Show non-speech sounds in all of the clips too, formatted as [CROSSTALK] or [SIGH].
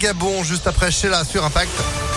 Vagabond juste après Sheila sur Impact.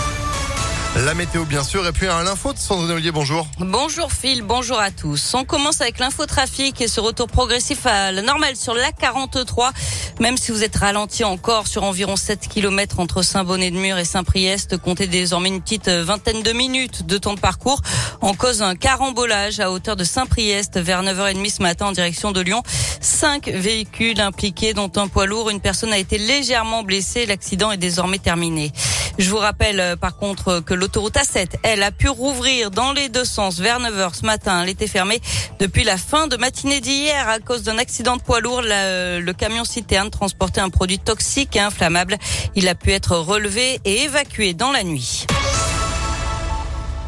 La météo bien sûr et puis un l'info de Sandrine Ollier, bonjour. Bonjour Phil, bonjour à tous. On commence avec l'infotrafic et ce retour progressif à la normale sur la 43. Même si vous êtes ralenti encore sur environ 7 km entre Saint-Bonnet-de-Mur et Saint-Priest, comptez désormais une petite vingtaine de minutes de temps de parcours en cause d'un carambolage à hauteur de Saint-Priest vers 9h30 ce matin en direction de Lyon. Cinq véhicules impliqués dont un poids lourd. Une personne a été légèrement blessée. L'accident est désormais terminé. Je vous rappelle euh, par contre que l'autoroute A7, elle a pu rouvrir dans les deux sens vers 9h ce matin. Elle était fermée depuis la fin de matinée d'hier à cause d'un accident de poids lourd. Le, le camion citerne transportait un produit toxique et inflammable. Il a pu être relevé et évacué dans la nuit.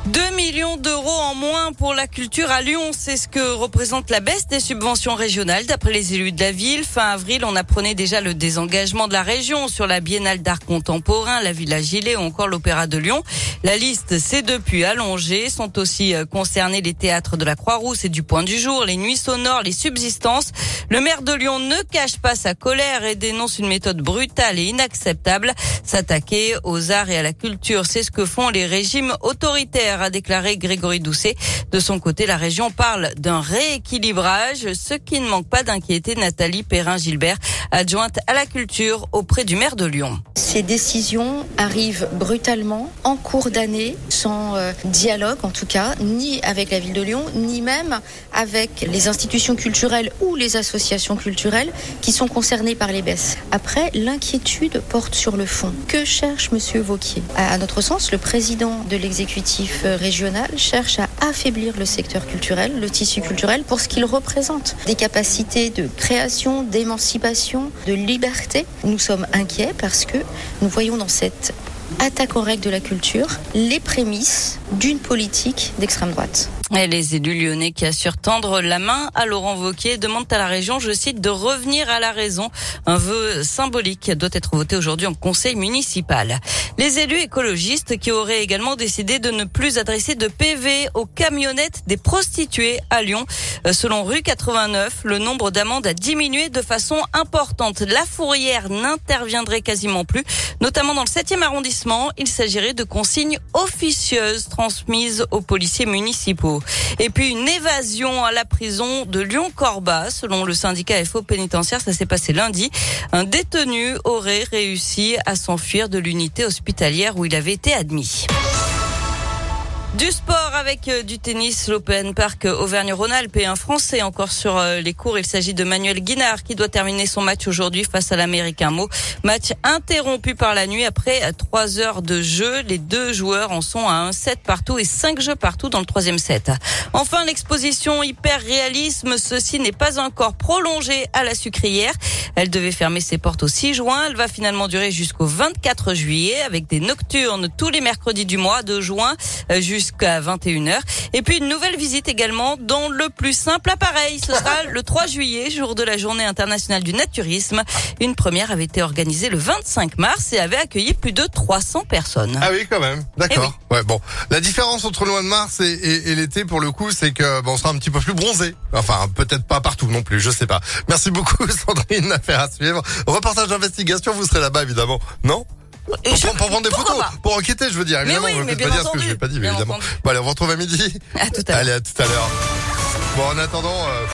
2 millions d'euros en moins pour la culture à Lyon, c'est ce que représente la baisse des subventions régionales d'après les élus de la ville. Fin avril, on apprenait déjà le désengagement de la région sur la Biennale d'art contemporain, la Villa Gilet ou encore l'Opéra de Lyon. La liste s'est depuis allongée. Sont aussi euh, concernés les théâtres de la Croix-Rousse et du Point du Jour, les nuits sonores, les subsistances. Le maire de Lyon ne cache pas sa colère et dénonce une méthode brutale et inacceptable. S'attaquer aux arts et à la culture, c'est ce que font les régimes autoritaires, a déclaré Grégory Doucet. De son côté, la région parle d'un rééquilibrage, ce qui ne manque pas d'inquiéter Nathalie Perrin-Gilbert, adjointe à la culture auprès du maire de Lyon. Ces décisions arrivent brutalement, en cours d'année, sans euh, dialogue en tout cas, ni avec la ville de Lyon, ni même avec les institutions culturelles ou les associations culturelles qui sont concernées par les baisses. Après, l'inquiétude porte sur le fond. Que cherche Monsieur Vauquier? À notre sens, le président de l'exécutif euh, régional cherche à affaiblir le secteur culturel, le tissu culturel, pour ce qu'il représente. Des capacités de création, d'émancipation, de liberté. Nous sommes inquiets parce que nous voyons dans cette attaque aux règles de la culture les prémices d'une politique d'extrême droite. Les élus lyonnais qui assurent tendre la main à Laurent Wauquiez demandent à la région, je cite, de revenir à la raison. Un vœu symbolique doit être voté aujourd'hui en conseil municipal. Les élus écologistes qui auraient également décidé de ne plus adresser de PV aux camionnettes des prostituées à Lyon. Euh, selon rue 89, le nombre d'amendes a diminué de façon importante. La fourrière n'interviendrait quasiment plus, notamment dans le 7e arrondissement. Il s'agirait de consignes officieuses transmises aux policiers municipaux. Et puis une évasion à la prison de Lyon-Corba, selon le syndicat FO pénitentiaire, ça s'est passé lundi. Un détenu aurait réussi à s'enfuir de l'unité hospitalière où il avait été admis. Du sport avec euh, du tennis, l'Open Park Auvergne-Rhône-Alpes et un Français encore sur euh, les cours. Il s'agit de Manuel Guinard qui doit terminer son match aujourd'hui face à l'Américain Mo. Match interrompu par la nuit après euh, trois heures de jeu. Les deux joueurs en sont à un set partout et cinq jeux partout dans le troisième set. Enfin, l'exposition hyper réalisme, ceci n'est pas encore prolongé à la sucrière. Elle devait fermer ses portes au 6 juin. Elle va finalement durer jusqu'au 24 juillet avec des nocturnes tous les mercredis du mois de juin 21h. Et puis une nouvelle visite également dans le plus simple appareil. Ce sera le [LAUGHS] 3 juillet, jour de la journée internationale du naturisme. Une première avait été organisée le 25 mars et avait accueilli plus de 300 personnes. Ah oui, quand même. D'accord. Ouais, bon. La différence entre le mois de mars et, et, et l'été, pour le coup, c'est que bon, on sera un petit peu plus bronzé. Enfin, peut-être pas partout non plus, je sais pas. Merci beaucoup, [LAUGHS] Sandrine. Affaire à suivre. Reportage d'investigation, vous serez là-bas, évidemment. Non? Pour, Je- pour prendre des pourquoi photos, pour enquêter, je veux dire. Mais Évidemment, oui, on va mais peut-être bien pas dire ce que je n'ai pas dit, mais évidemment. Bon, allez, on vous retrouve à midi. À tout à l'heure. Allez, à tout à l'heure. Bon, en attendant, euh,